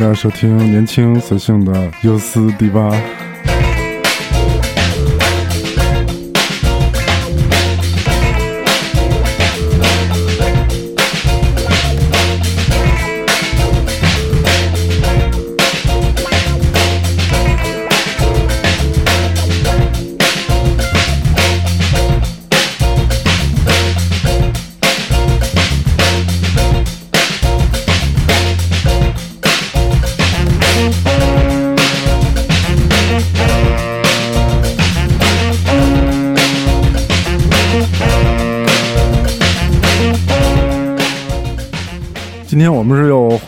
大家收听年轻随性的优思迪吧。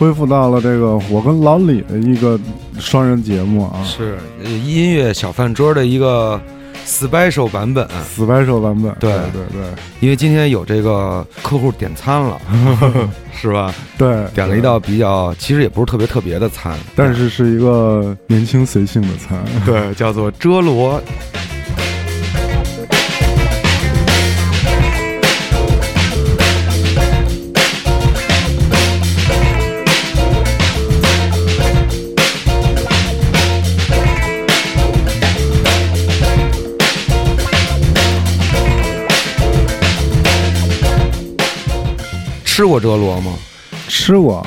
恢复到了这个我跟老李的一个双人节目啊，是呃音乐小饭桌的一个 special 版本，，special 版本。对对对因为今天有这个客户点餐了，是吧？对，点了一道比较，其实也不是特别特别的餐，但是是一个年轻随性的餐。对，叫做遮罗。吃过折螺吗？吃过，啊，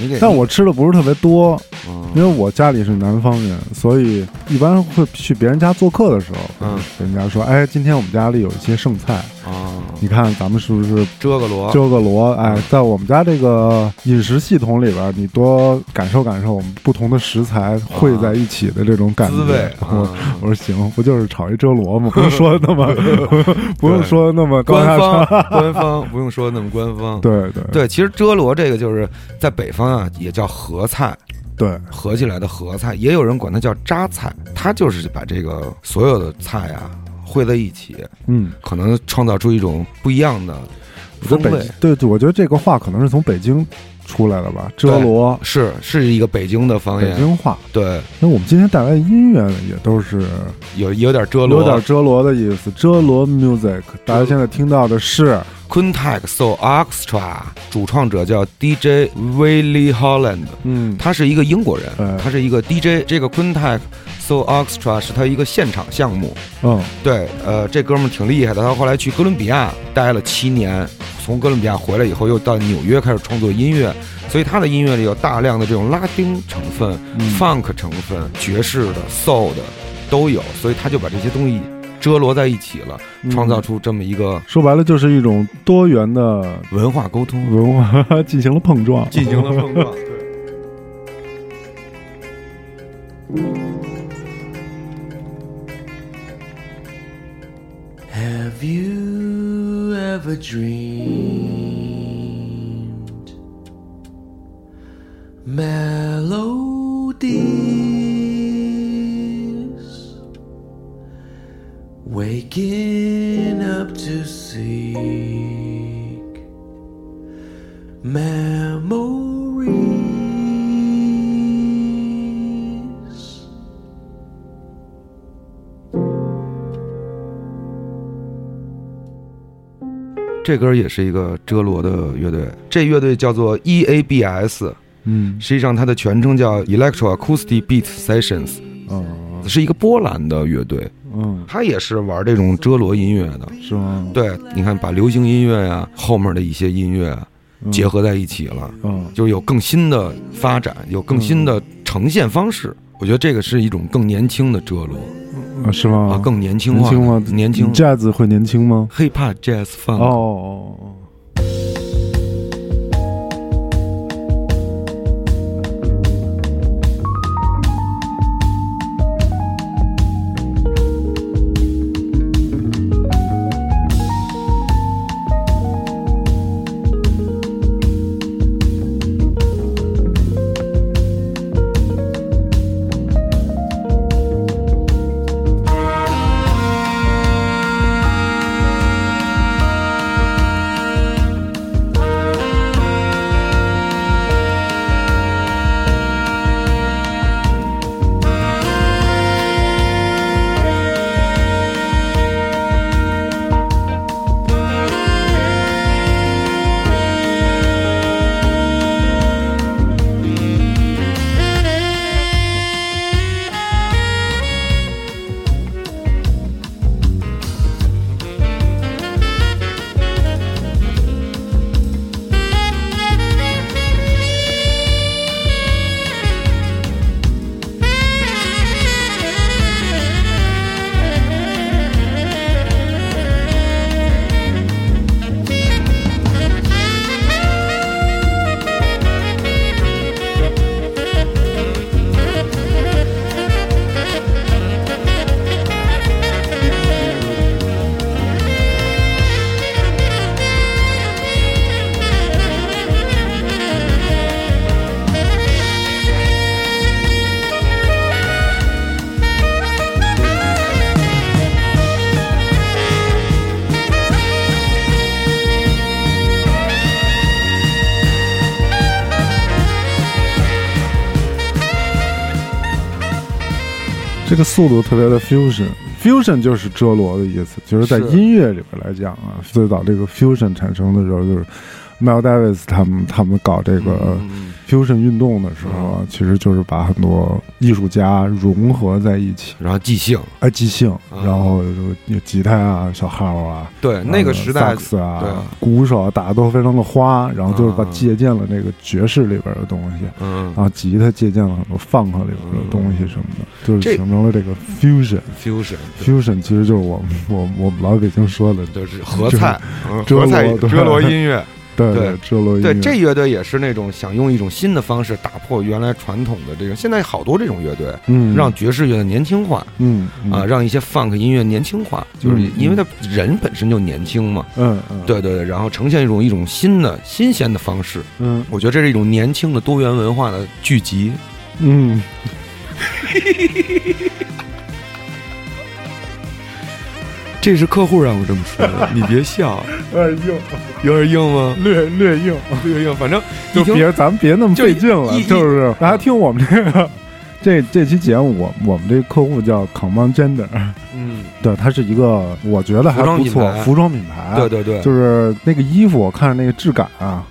你给，但我吃的不是特别多，嗯。因为我家里是南方人，所以一般会去别人家做客的时候，嗯。人家说，哎，今天我们家里有一些剩菜，啊，你看咱们是不是遮个罗，遮个罗？哎，在我们家这个饮食系统里边，你多感受感受我们不同的食材汇在一起的这种感觉。滋味。我说行，不就是炒一遮罗吗？不用说的那么，不用说的那么高官方。官方不用说那么官方。对对对，其实遮罗这个就是在北方啊，也叫合菜，对，合起来的合菜，也有人管它叫扎菜，它就是把这个所有的菜啊汇在一起，嗯，可能创造出一种不一样的我觉得北风味。对对，我觉得这个话可能是从北京出来了吧，遮罗。是是一个北京的方言。北，京话，对，那我们今天带来的音乐呢，也都是有有点遮罗，有点遮罗的意思。遮罗 music，大家现在听到的是 Quintek Soul Orchestra，主创者叫 DJ Willie Holland，嗯。他是一个英国人，哎。他是一个 DJ。这个 Quintek Soul Orchestra 是他一个现场项目。嗯对，呃，这哥们儿挺厉害的，他后来去哥伦比亚待了七年，从哥伦比亚回来以后，又到纽约开始创作音乐，所以他的音乐里有大量的这种拉丁成分、嗯 funk 成分、爵士的、soul 的都有，所以他就把这些东西遮罗在一起了，嗯创造出这么一个说白了就是一种多元的文化沟通，文化 进行了碰撞，进行了碰撞。对。Ever dreamed melodies? Waking up to seek memories. 这歌也是一个遮罗的乐队，这乐队叫做 EABS，嗯实际上它的全称叫 Electro Acoustic Beat Sessions，嗯是一个波兰的乐队，嗯，它也是玩这种遮罗音乐的。是吗？对，你看把流行音乐呀、后面的一些音乐啊嗯结合在一起了，嗯就有更新的发展，有更新的呈现方式。我觉得这个是一种更年轻的遮罗啊是吗？啊，更年轻化、年轻吗？年轻 jazz 会年轻吗？hip hop jazz funk。哦个速度特别的 fusion，fusion 就是遮罗的意思，就是在音乐里边来讲啊，最早这个 fusion 产生的时候，就是 Miles Davis 他们他们搞这个嗯 fusion 运动的时候啊，其实就是把很多艺术家融合在一起，然后即兴，哎，即兴，啊然后有有吉他啊、小号啊，对那个时代萨克斯啊对、鼓手啊打的都非常的花，然后就是把啊借鉴了那个爵士里边的东西。嗯。然后吉他借鉴了很多 funk 里边的东西什么的，就是形成了这个 fusion。fusion fusion 其实就是我们我我们老北京说的，就是合菜，合菜对。遮罗音乐。对对遮罗音乐，对，这乐队也是那种想用一种新的方式打破原来传统的这种。现在好多这种乐队，嗯让爵士乐年轻化嗯嗯啊，让一些 funk 音乐年轻化，就是嗯因为他人本身就年轻嘛。嗯嗯对对对，然后呈现一种一种新的新鲜的方式。嗯我觉得这是一种年轻的多元文化的聚集。嗯，这是客户让我这么说的，你别笑，有点硬，有点硬吗？略略硬，略硬，反正就别咱们别那么费劲了就是。大家听我们这个。这这期节目，我我们这个客户叫 Common Gender，嗯，对，它是一个我觉得还不错服装品牌，对对对，就是那个衣服，我看着那个质感啊，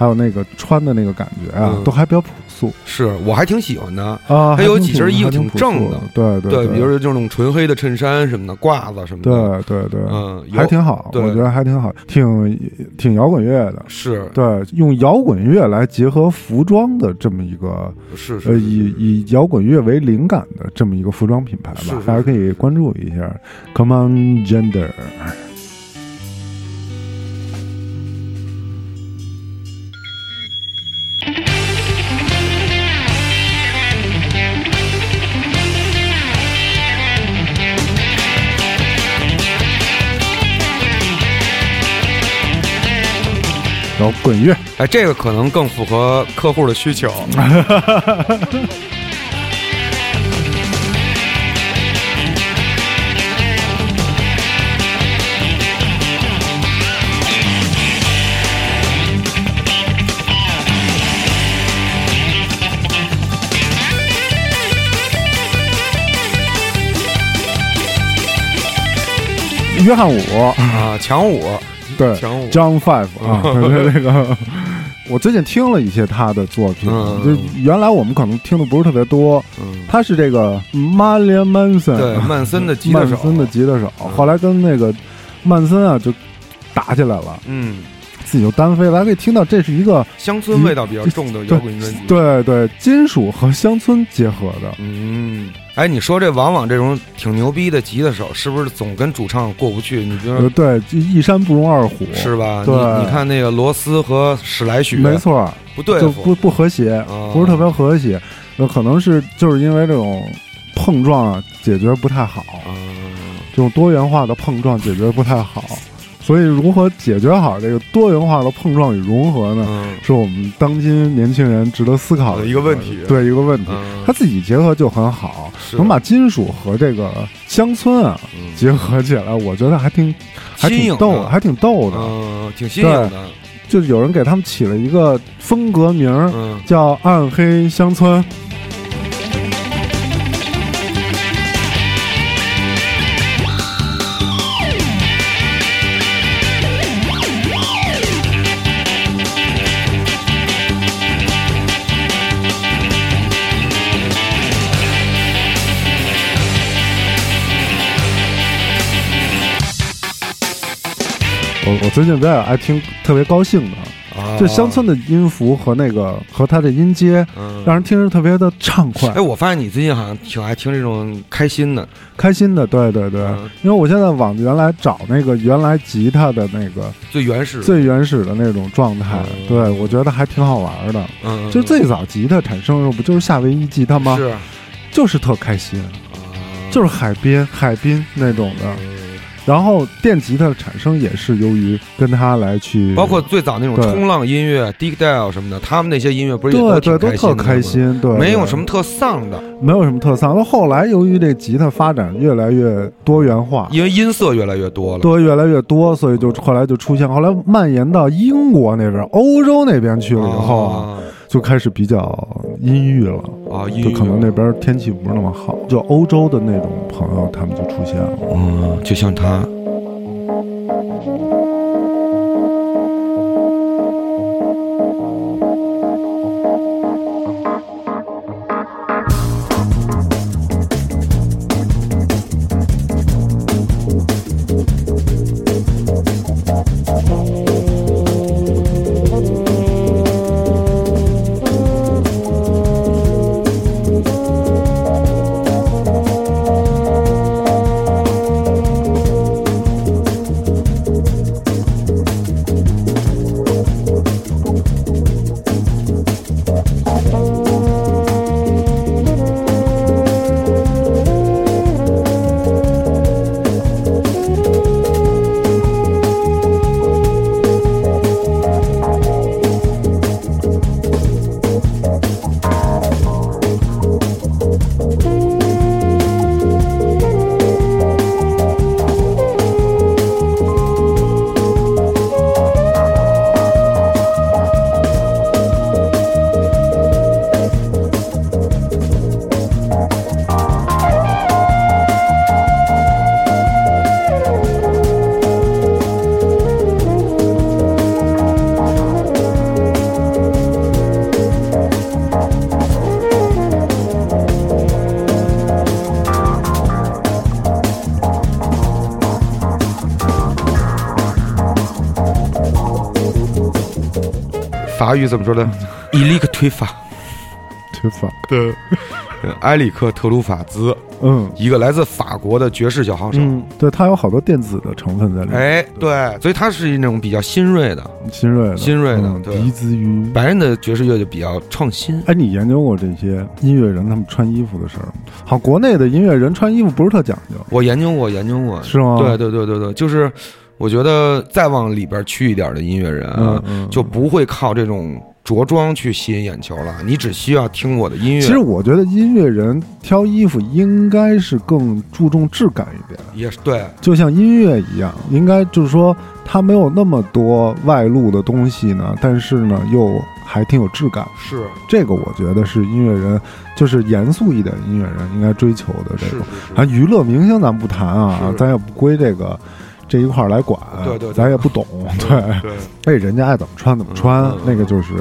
还有那个穿的那个感觉啊，嗯。都还比较朴素。是我还挺喜欢的。啊。还有挺几身衣服还挺挺正的。朴素的，对对对，比如说这种纯黑的衬衫什么的，褂子什么的，对对对，嗯，有还挺好，对。我觉得还挺好，挺挺摇滚乐的。是。对，用摇滚乐来结合服装的这么一个呃，是是，以以摇滚乐为灵感的这么一个服装品牌吧是是，大家可以关注一下。Come on 滚乐，哎，这个可能更符合客户的需求。约翰五，啊，强舞，对，，John Five 啊，这个我最近听了一些他的作品，嗯就原来我们可能听的不是特别多，嗯，他是这个 Marilyn Manson，对，曼森的吉他手，曼森的吉他手，嗯后来跟那个曼森啊就打起来了，嗯，自己就单飞了。大家可以听到，这是一个乡村味道比较重的 摇滚专辑。，对对金属和乡村结合的。嗯，哎，你说这往往这种挺牛逼的吉他手，是不是总跟主唱过不去？你比如呃，说。对，一山不容二虎，是吧？对你你看那个罗斯和史莱许，没，错，不对，就不不和谐，哦不是特别和谐。那可能是就是因为这种碰撞啊，解决不太好，嗯，这种多元化的碰撞解决不太好，所以如何解决好这个多元化的碰撞与融合呢？嗯是我们当今年轻人值得思考的一个问题对一个问题。嗯，他自己结合就很好，能把金属和这个乡村啊嗯结合起来，我觉得还挺还挺逗，的还挺逗的。嗯，挺新颖的，就有人给他们起了一个风格名儿，嗯，叫“暗黑乡村”。我我最近比较爱听，特别高兴的，啊就乡，村的音符和那个和它的音阶，嗯，让人听着特别的畅快哎，、我发现你最近好像挺爱听这种开心的，开心的。对对对，嗯因为我现在往原来找那个原来吉他的那个最原始，最原始的那种状态，嗯对我觉得还挺好玩的。嗯，就最早吉他产生的时候，不就是夏威夷吉他吗？是，就是特开心，啊就是海边海滨那种的。嗯然后电吉他的产生也是由于跟他来去，包括最早那种冲浪音乐、Dig Dale 什么的，他们那些音乐不是也对对挺都特开开心吗，对，没有什么特丧的，没有什么特丧。到后来，由于这吉他发展越来越多元化，因为音色越来越多了。对越来越多，所以就后来就出现，后来蔓延到英国那边、欧洲那边去了以后就开始比较阴郁了。啊，就可能那边天气不是那么好，就欧洲的那种朋友他们就出现了。嗯，就像他。法语怎么说的？伊利克推法，推法，对，埃里克特鲁法兹，嗯一个来自法国的爵士小号手。嗯，对，它有好多电子的成分在里面，哎，对，所以他是那种比较新锐的，新锐的，新锐的嗯对鼻子于。白人的爵士乐就比较创新。哎，你研究过这些音乐人他们穿衣服的事儿吗？好，国内的音乐人穿衣服不是特讲究，我研究过，研究过，是吗？对，对对对对，就是我觉得再往里边去一点的音乐人啊，就不会靠这种着装去吸引眼球了，你只需要听我的音乐。其实我觉得音乐人挑衣服应该是更注重质感一点，也是对，就像音乐一样，应该就是说它没有那么多外露的东西呢，但是呢又还挺有质感。是。这个我觉得是音乐人，就是严肃一点音乐人应该追求的这是种。是。啊，娱乐明星咱不谈啊，咱也不归这个这一块儿来管，对对对。咱也不懂，对，对，哎，人家爱怎么穿怎么穿，那个就是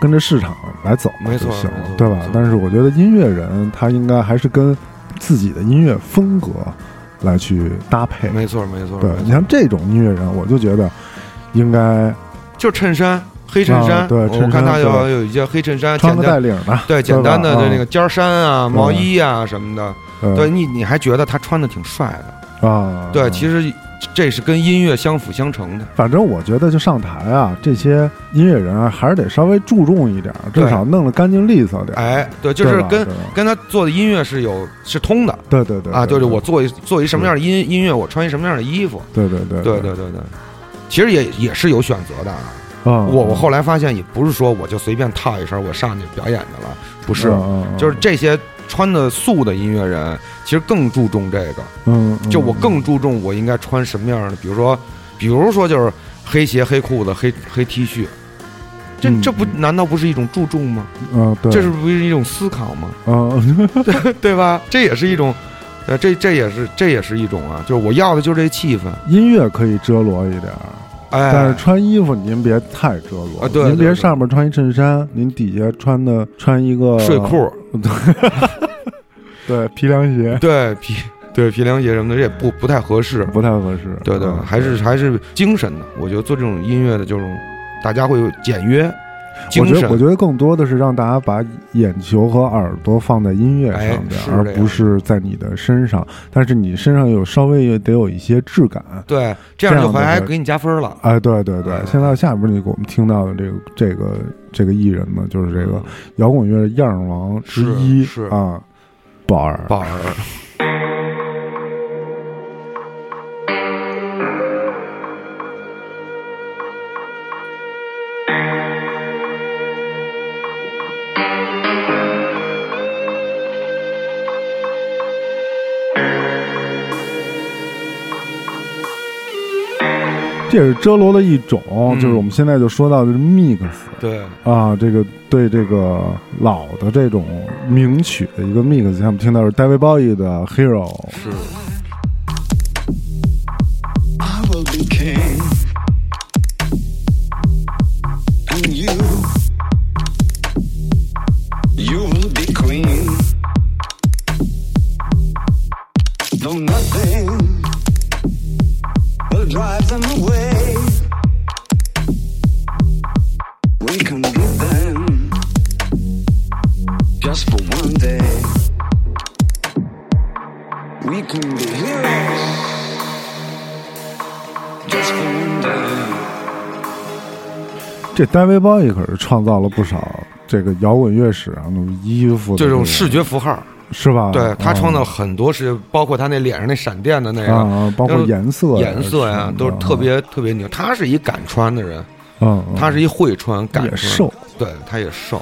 跟着市场来走没错就行对吧？但是我觉得音乐人他应该还是跟自己的音乐风格来去搭配。没错没错。对你像这种音乐人，我就觉得应该就衬衫，黑衬衫，啊对我看他有有一件黑衬衫，穿个带领的，对简单的吧那个尖儿衫啊、嗯。毛衣啊什么的，嗯对你你还觉得他穿的挺帅的，啊，对，嗯其实这是跟音乐相辅相成的。反正我觉得，就上台啊，这些音乐人啊，还是得稍微注重一点，至对。少弄得干净利索点。哎，对，就是跟跟他做的音乐是有是通的。对对对啊，就是我做一做一什么样的音音乐，我穿一什么样的衣服，对对对对对。对对，其实也也是有选择的啊。啊，我我后来发现，也不是说我就随便套一身我上去表演去了，不是，就是这些穿的素的音乐人，其实更注重这个。嗯，嗯就我更注重我应该穿什么样的，比如说，比如说就是黑鞋、黑裤子、黑黑 T 恤，这嗯这不难道不是一种注重吗？嗯对，这是不是一种思考吗？嗯对吧？这也是一种，呃，这这也是这也是一种啊，就是我要的就是这气氛，音乐可以遮罗一点儿，哎，但是穿衣服您别太遮罗啊对您别对对上面穿一衬衫，您底下穿的穿一个睡，裤，对皮凉鞋 对皮对皮凉鞋什么的，这也不不太合适。不太合适。对对，嗯还是还是精神的。我觉得做这种音乐的这种，大家会有简约、我。觉得，我觉得更多的是让大家把眼球和耳朵放在音乐上边，哎而不是在你的身上。但是你身上有稍微也得有一些质感。对，这样就还还给你加分了。哎，对对对哎，现在下边你给我们听到的这个这个这个艺人呢，就是这个摇滚乐样儿王之一是是啊，宝儿。宝儿，这也是遮罗的一种，嗯。就是我们现在就说到的是 mix 对，啊，这个对这个老的这种名曲的一个 mix，像我们听到是 David Bowie 的 Hero，是这 David Bowie 可是创造了不少这个摇滚乐史上的衣服的个这种视觉符号，是吧？对他创造很多视觉，包括他那脸上那闪电的那个。啊，包括颜色、颜色呀都是特别特别牛。他是一敢穿的人，嗯，嗯他是一会穿敢穿，瘦，对，他也瘦，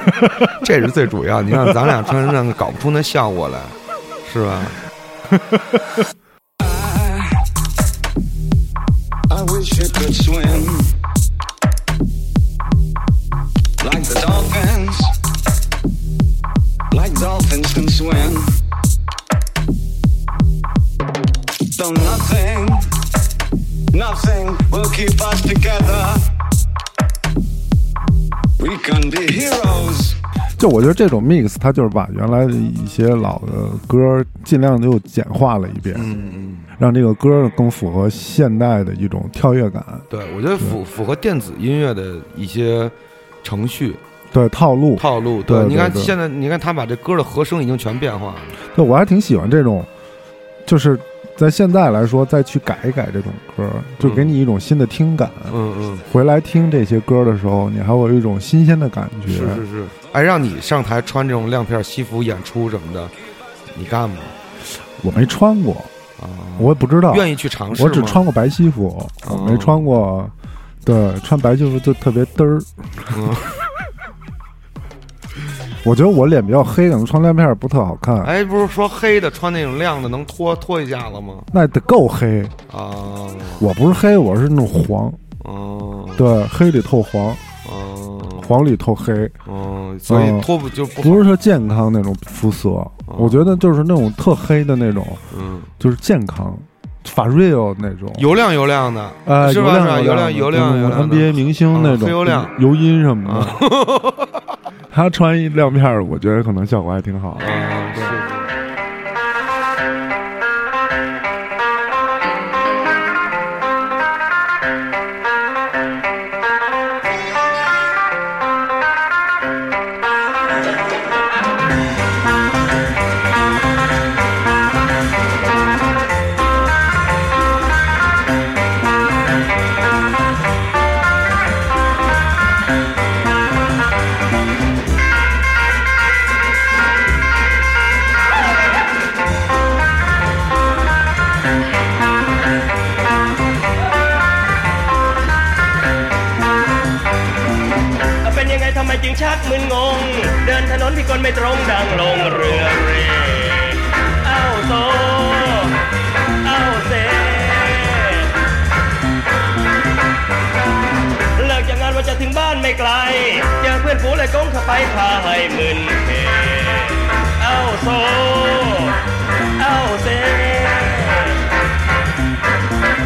这是最主要。你看咱俩穿上搞不出那效果来，是吧？I wish you could swim 就我觉得这种 mix，它就是把原来的一些老的歌尽量又简化了一遍，嗯嗯嗯，让这个歌更符合现代的一种跳跃感。对，我觉得符符合电子音乐的一些程序。对套路。套路。对你看现在，你看他把这歌的和声已经全变化了。对，我还挺喜欢这种，就是在现在来说再去改一改这种歌，就给你一种新的听感。嗯嗯，回来听这些歌的时候，你还会有一种新鲜的感觉。是是是。哎，让你上台穿这种亮片西服演出什么的，你干吗？我没穿过，啊，我也不知道。愿意去尝试？我只穿过白西服，我哦没穿过。对，穿白西服就特别嘚儿。嗯我觉得我脸比较黑，可能穿亮片不特好看。哎，不是说黑的穿那种亮的能脱脱一下子吗？那得够黑。啊，我不是黑，我是那种黄。哦，对，黑里透黄，哦，黄里透黑，哦，所以嗯脱不就不是特健康那种肤色。我觉得就是那种特黑的那种，嗯，就是健康，法 real 那种。油亮油亮的，呃，是吧？油亮是吧？油亮油亮油亮的 NBA 明星那啊种黑油亮油音什么的。他穿一亮片儿，我觉得可能效果还挺好。啊，是ดินถนนพิกลไม่ตรงดังลงเรือเร เอ้าโซ เอ้าเซ เลิกจากงานว่าจะถึงบ้านไม่ไกล เจอเพื่อนฝูงเลยก้งเข้าไปพาให้มึนเฮเอ้าโซ เอ้าเซ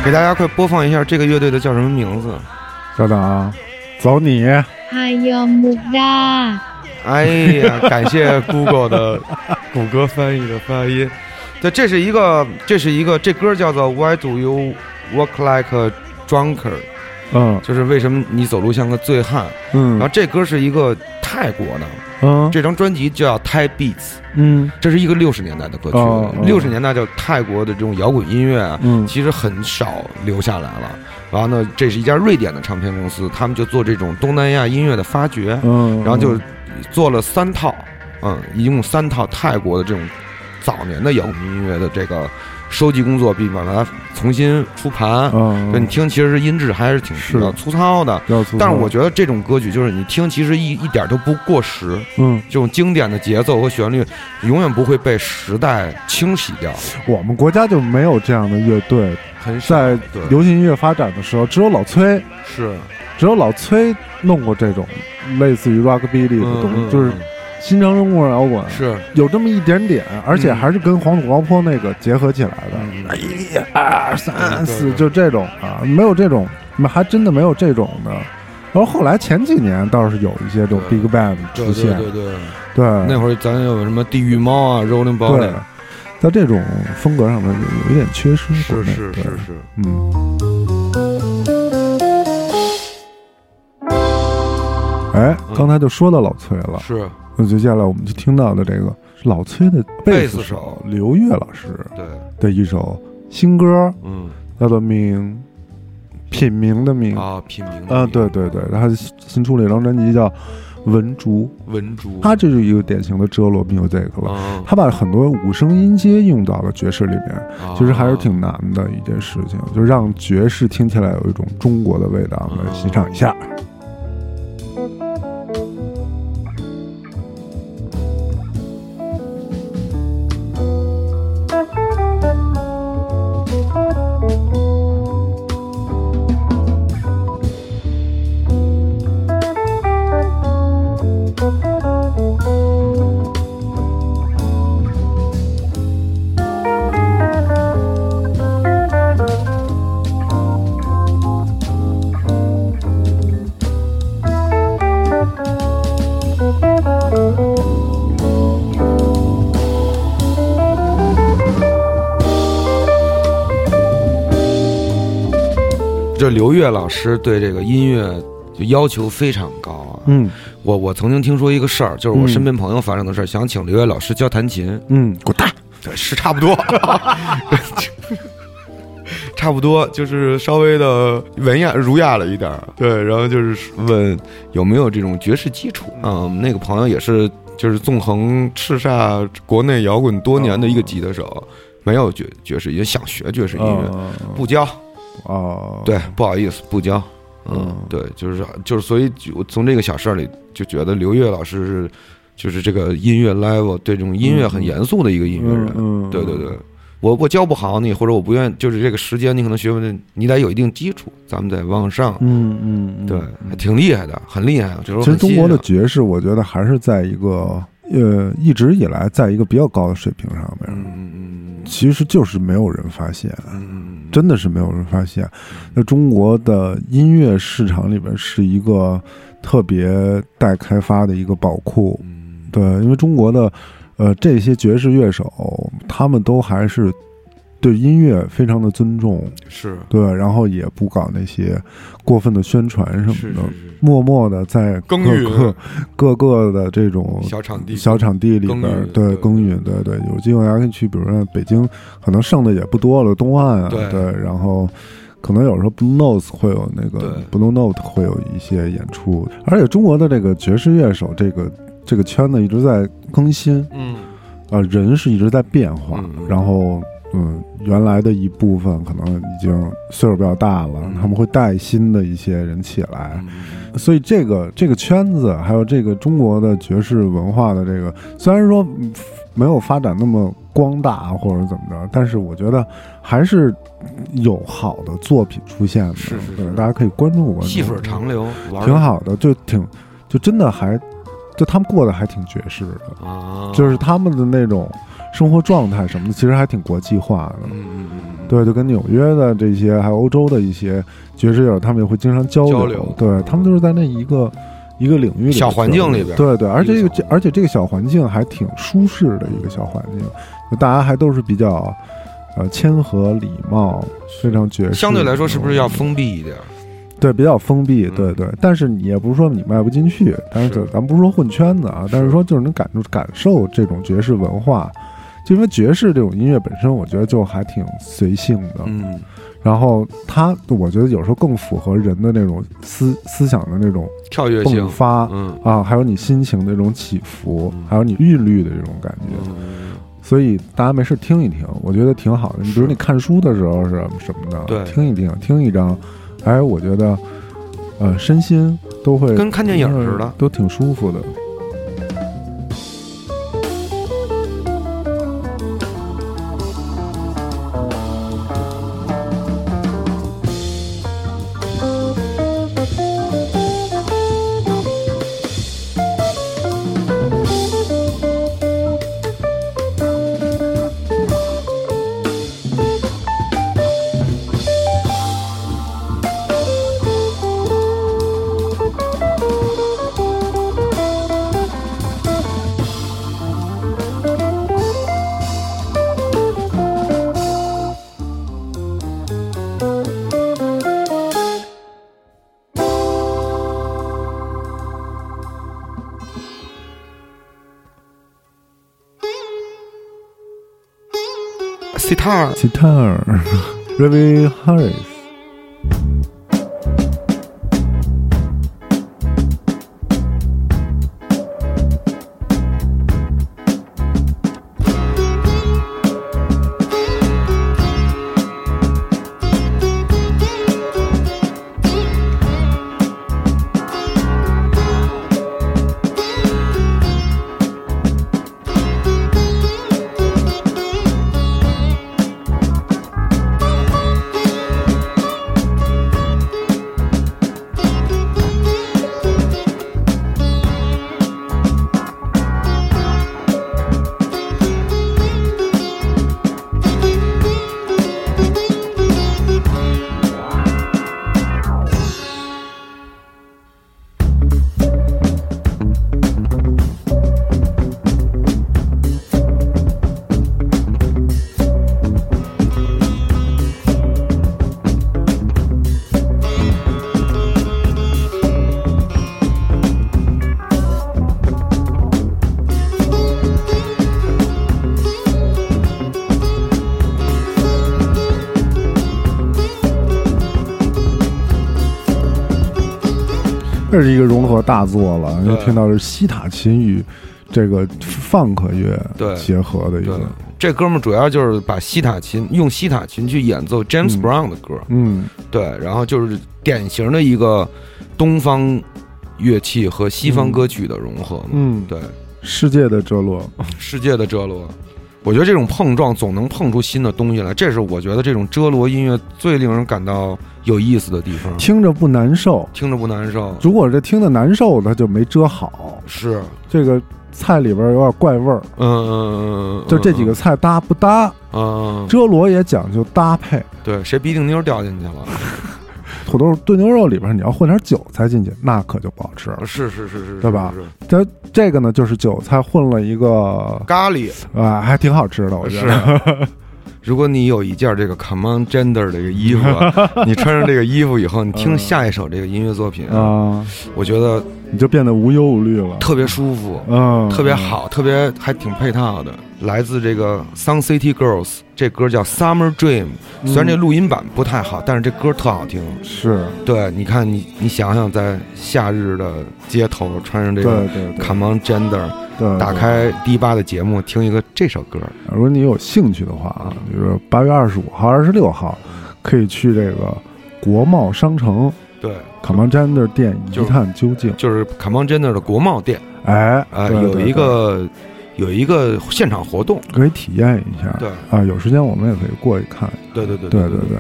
给大家快播放一下这个乐队的叫什么名字？稍等啊，走你。 ฮายอมมุกดา 哎呀，感谢 Google 的 谷歌翻译的发音。对，这是一个，这是一个，这歌叫做 Why Do You Walk Like a Drunkard，嗯。就是为什么你走路像个醉汉。嗯。然后嗯这歌是一个泰国的，嗯。这张专辑叫 Thai Beats，嗯。这是一个六十年代的歌曲。六十年代叫泰国的这种摇滚音乐啊，嗯。其实很少留下来了。然后呢，这是一家瑞典的唱片公司，他们就做这种东南亚音乐的发掘，嗯，然后就做了三套，嗯，一共三套泰国的这种早年的摇滚音乐的这个收集工作，并把它重新出盘。嗯，对你听，其实是音质还是挺是比较粗糙的。糙但是我觉得这种歌曲就是你听，其实一一点都不过时。嗯，这种经典的节奏和旋律，永远不会被时代清洗掉。我们国家就没有这样的乐队，很少在对流行音乐发展的时候，只有老崔，是只有老崔弄过这种类似于 rockabilly 的东西，就是嗯新长中国摇滚，是。有这么一点点，而且还是跟黄土高坡那个结合起来的。一二三四，就这种啊，没有这种，还真的没有这种的。然后后来前几年倒是有一些这种 big band 出现，对对对，对。那会儿咱有什么地狱猫啊，Rolling Body，对，在这种风格上面有点缺失。对是是是是，嗯。哎，刚才就说到老崔了，是那接下来我们就听到的这个是老崔的贝斯手手刘越老师对，的一首新歌，嗯叫做《名》，品名的名。啊，品名的啊，茗对对对，他新出了一张专辑叫《文竹文竹》，，他这是一个典型的哲罗 music 了。啊他把很多五声音阶用到了爵士里面，啊其实还是挺难的一件事情，就让爵士听起来有一种中国的味道。我们来欣赏一下。这刘越老师对这个音乐就要求非常高啊。嗯我我曾经听说一个事儿，就是我嗯身边朋友发生的事儿，想请刘越老师教弹琴，嗯，滚蛋！对，是差不多，差不多，就是稍微的文雅儒雅了一点儿。对，然后就是问有没有这种爵士基础。嗯，那个朋友也是，就是纵横叱咤国内摇滚多年的一个吉他手，没有爵爵士，也想学爵士音乐，呃不教。哦，对，不好意思，不教。嗯嗯，对，就是就是，所以就我从这个小事儿里就觉得刘越老师是，就是这个音乐 level 对这种音乐很严肃的一个音乐人。嗯，嗯对对对，我我教不好你，或者我不愿，就是这个时间你可能学不，你得有一定基础，咱们得往上。嗯嗯，嗯对，还挺厉害的，很厉害其实中国的爵士，我觉得还是在一个呃一直以来在一个比较高的水平上面，嗯嗯嗯其实就是没有人发现，真的是没有人发现。那中国的音乐市场里边是一个特别待开发的一个宝库，嗯。对，因为中国的呃这些爵士乐手，他们都还是对音乐非常的尊重，是。对，然后也不搞那些过分的宣传什么的，是是。是默默的在各个。各个的这种小场地小场地里边耕耘对对耕耘，对对，有机会还可以去，比如说北京，可能剩的也不多了，东岸啊，对对，然后。可能有时候 Blue Notes 会有那个对 Blue Note 会有一些演出，而且中国的这个爵士乐手这个这个圈子一直在更新，嗯。啊，人是一直在变化，然后嗯，原来的一部分可能已经岁数比较大了，嗯。他们会带新的一些人起来，嗯。所以这个这个圈子还有这个中国的爵士文化的这个，虽然说嗯没有发展那么光大或者怎么着，但是我觉得还是有好的作品出现的，是是是。大家可以关注关注，细水长流，挺好的，就挺就真的还就他们过得还挺爵士的。啊，就是他们的那种生活状态什么的，其实还挺国际化的。嗯嗯嗯嗯，对，就跟纽约的这些，还有欧洲的一些爵士友，他们也会经常交流。交流对他们都是在那一个一个领域里小环境里边对对，而且这个而且这个小环境还挺舒适的一个小环境，就大家还都是比较呃谦和礼貌，非常爵士。相对来说是不是要封闭一点儿？对，比较封闭，嗯对对，但是你也不是说你迈不进去，但是是咱不是说混圈子啊，但是说就是能感受感受这种爵士文化，就因为爵士这种音乐本身，我觉得就还挺随性的，嗯，然后它我觉得有时候更符合人的那种思思想的那种跳跃性。迸，发嗯。啊，还有你心情的这种起伏嗯，还有你韵律的这种感觉，嗯，所以大家没事听一听，我觉得挺好的。你比如你看书的时候是什么的，对。听一听，听一张，哎，我觉得，呃，身心都会跟看电影似的。都挺舒服的。Sitar，Sitar，Ravi Harris。这是一个融合大作了，因为听到是西塔琴与这个放克乐对。结合的一个，，这哥们儿主要就是把西塔琴用西塔琴去演奏 James 嗯。Brown 的歌，嗯。对，然后就是典型的一个东方乐器和西方歌曲的融合嘛，嗯，对，世界的哲罗，世界的哲罗。我觉得这种碰撞总能碰出新的东西来，这是我觉得这种遮罗音乐最令人感到有意思的地方，听着不难受。听着不难受。如果这听着难受，它就没遮好。是，这个菜里边有点怪味儿，嗯嗯嗯嗯，就这几个菜搭不搭？嗯，遮罗也讲究搭配。对，谁鼻涕妞掉进去了？土豆炖牛肉里边你要混点韭菜进去，那可就不好吃了。是是是是，对吧它这个呢，就是韭菜混了一个，咖喱啊，还挺好吃的，我觉是得。如果你有一件这个 common Gender 的这个衣服啊，你穿上这个衣服以后，你听下一首这个音乐作品，啊，我觉得你就变得无忧无虑了。特别舒服，嗯，特别好，特别还挺配套的。来自这个 Sun City Girls，这歌叫 Summer Dream，虽然这录音版不太好，但是这歌特好听。是，对，你看你你想想，在夏日的街头穿上这个对对，Come on Gender，对，打开第八的节目，听一个这首歌。如果你有兴趣的话啊，比如说八月二十五号、二十六号，可以去这个国贸商城对，卡曼詹的店一就是探究竟。就是 Come on Gender 的国贸店。哎，啊、有一个有一个现场活动。可以体验一下。对啊，有时间我们也可以过去看。对对对对对对。对，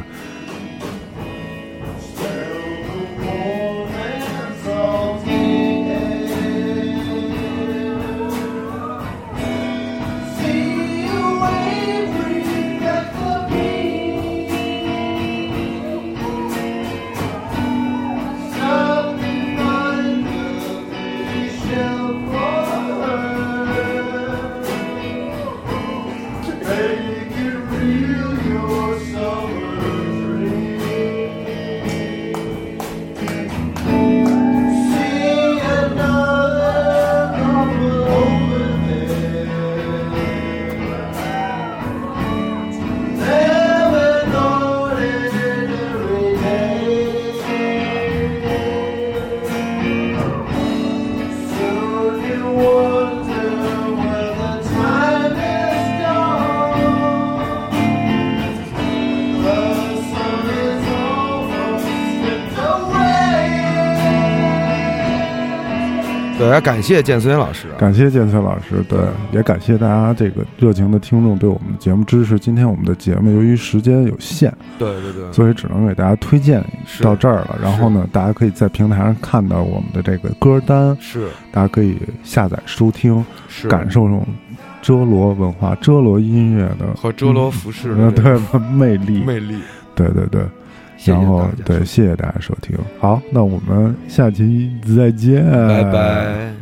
要感谢建孙老师啊。感谢建崔老师，对，也感谢大家这个热情的听众对我们的节目支持。今天我们的节目由于时间有限，对对对，所以只能给大家推荐到这儿了。然后呢，大家可以在平台上看到我们的这个歌单，是大家可以下载收听，是感受这种遮罗文化、遮罗音乐的和遮罗服饰嗯的这个对魅力，魅力。对对对。谢谢然后对，谢谢大家收听。好，那我们下期再见，拜拜。